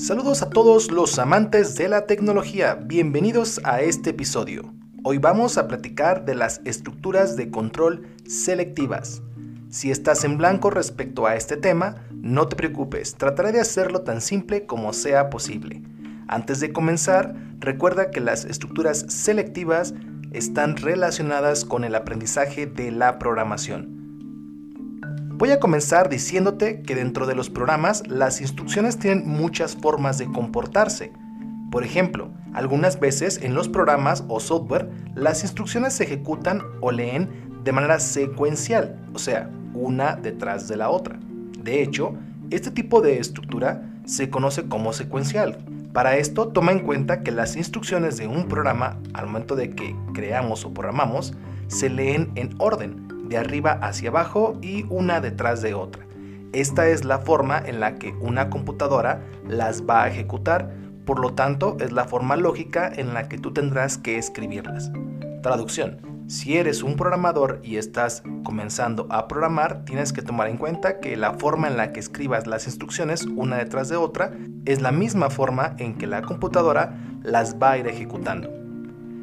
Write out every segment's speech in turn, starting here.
Saludos a todos los amantes de la tecnología, bienvenidos a este episodio. Hoy vamos a platicar de las estructuras de control selectivas. Si estás en blanco respecto a este tema, no te preocupes, trataré de hacerlo tan simple como sea posible. Antes de comenzar, recuerda que las estructuras selectivas están relacionadas con el aprendizaje de la programación. Voy a comenzar diciéndote que dentro de los programas las instrucciones tienen muchas formas de comportarse. Por ejemplo, algunas veces en los programas o software las instrucciones se ejecutan o leen de manera secuencial, o sea, una detrás de la otra. De hecho, este tipo de estructura se conoce como secuencial. Para esto, toma en cuenta que las instrucciones de un programa, al momento de que creamos o programamos, se leen en orden, de arriba hacia abajo y una detrás de otra. Esta es la forma en la que una computadora las va a ejecutar, por lo tanto es la forma lógica en la que tú tendrás que escribirlas. Traducción. Si eres un programador y estás comenzando a programar, tienes que tomar en cuenta que la forma en la que escribas las instrucciones una detrás de otra es la misma forma en que la computadora las va a ir ejecutando.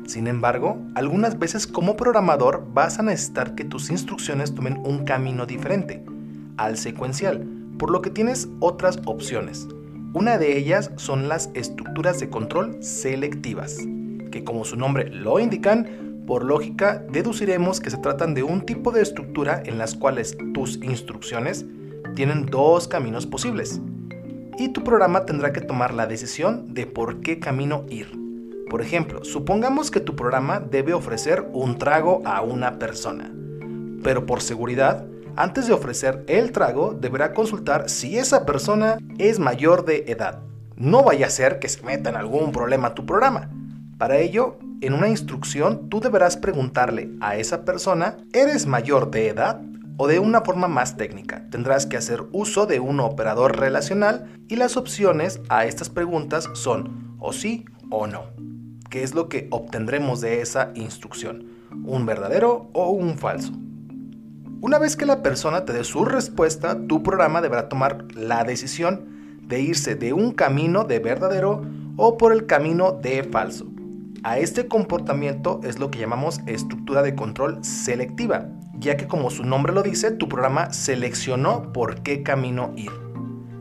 Sin embargo, algunas veces como programador vas a necesitar que tus instrucciones tomen un camino diferente al secuencial, por lo que tienes otras opciones. Una de ellas son las estructuras de control selectivas, que como su nombre lo indican, por lógica deduciremos que se tratan de un tipo de estructura en las cuales tus instrucciones tienen dos caminos posibles, y tu programa tendrá que tomar la decisión de por qué camino ir. Por ejemplo, supongamos que tu programa debe ofrecer un trago a una persona, pero por seguridad, antes de ofrecer el trago deberá consultar si esa persona es mayor de edad. No vaya a ser que se meta en algún problema tu programa. Para ello, en una instrucción tú deberás preguntarle a esa persona, ¿eres mayor de edad? O de una forma más técnica, tendrás que hacer uso de un operador relacional y las opciones a estas preguntas son o sí o no. ¿Qué es lo que obtendremos de esa instrucción? ¿Un verdadero o un falso? Una vez que la persona te dé su respuesta, tu programa deberá tomar la decisión de irse de un camino de verdadero o por el camino de falso. A este comportamiento es lo que llamamos estructura de control selectiva, ya que como su nombre lo dice, tu programa seleccionó por qué camino ir.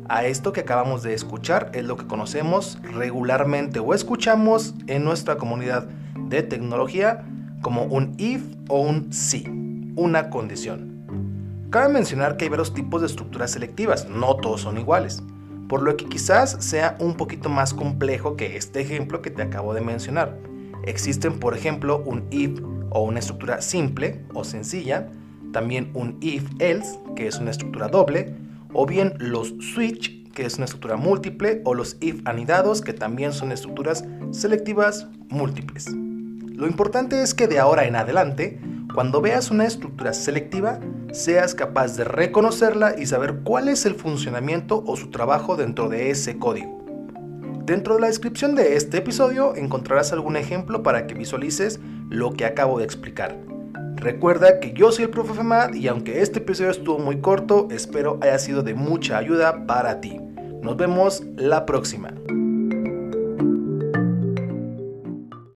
A esto que acabamos de escuchar es lo que conocemos regularmente o escuchamos en nuestra comunidad de tecnología como un if o un si, una condición. Cabe mencionar que hay varios tipos de estructuras selectivas, no todos son iguales, por lo que quizás sea un poquito más complejo que este ejemplo que te acabo de mencionar. Existen, por ejemplo, un if o una estructura simple o sencilla, también un if else, que es una estructura doble, o bien los switch, que es una estructura múltiple, o los if anidados, que también son estructuras selectivas múltiples. Lo importante es que de ahora en adelante, cuando veas una estructura selectiva, seas capaz de reconocerla y saber cuál es el funcionamiento o su trabajo dentro de ese código. Dentro de la descripción de este episodio encontrarás algún ejemplo para que visualices lo que acabo de explicar. Recuerda que yo soy el profe Femad y aunque este episodio estuvo muy corto, espero haya sido de mucha ayuda para ti. Nos vemos la próxima.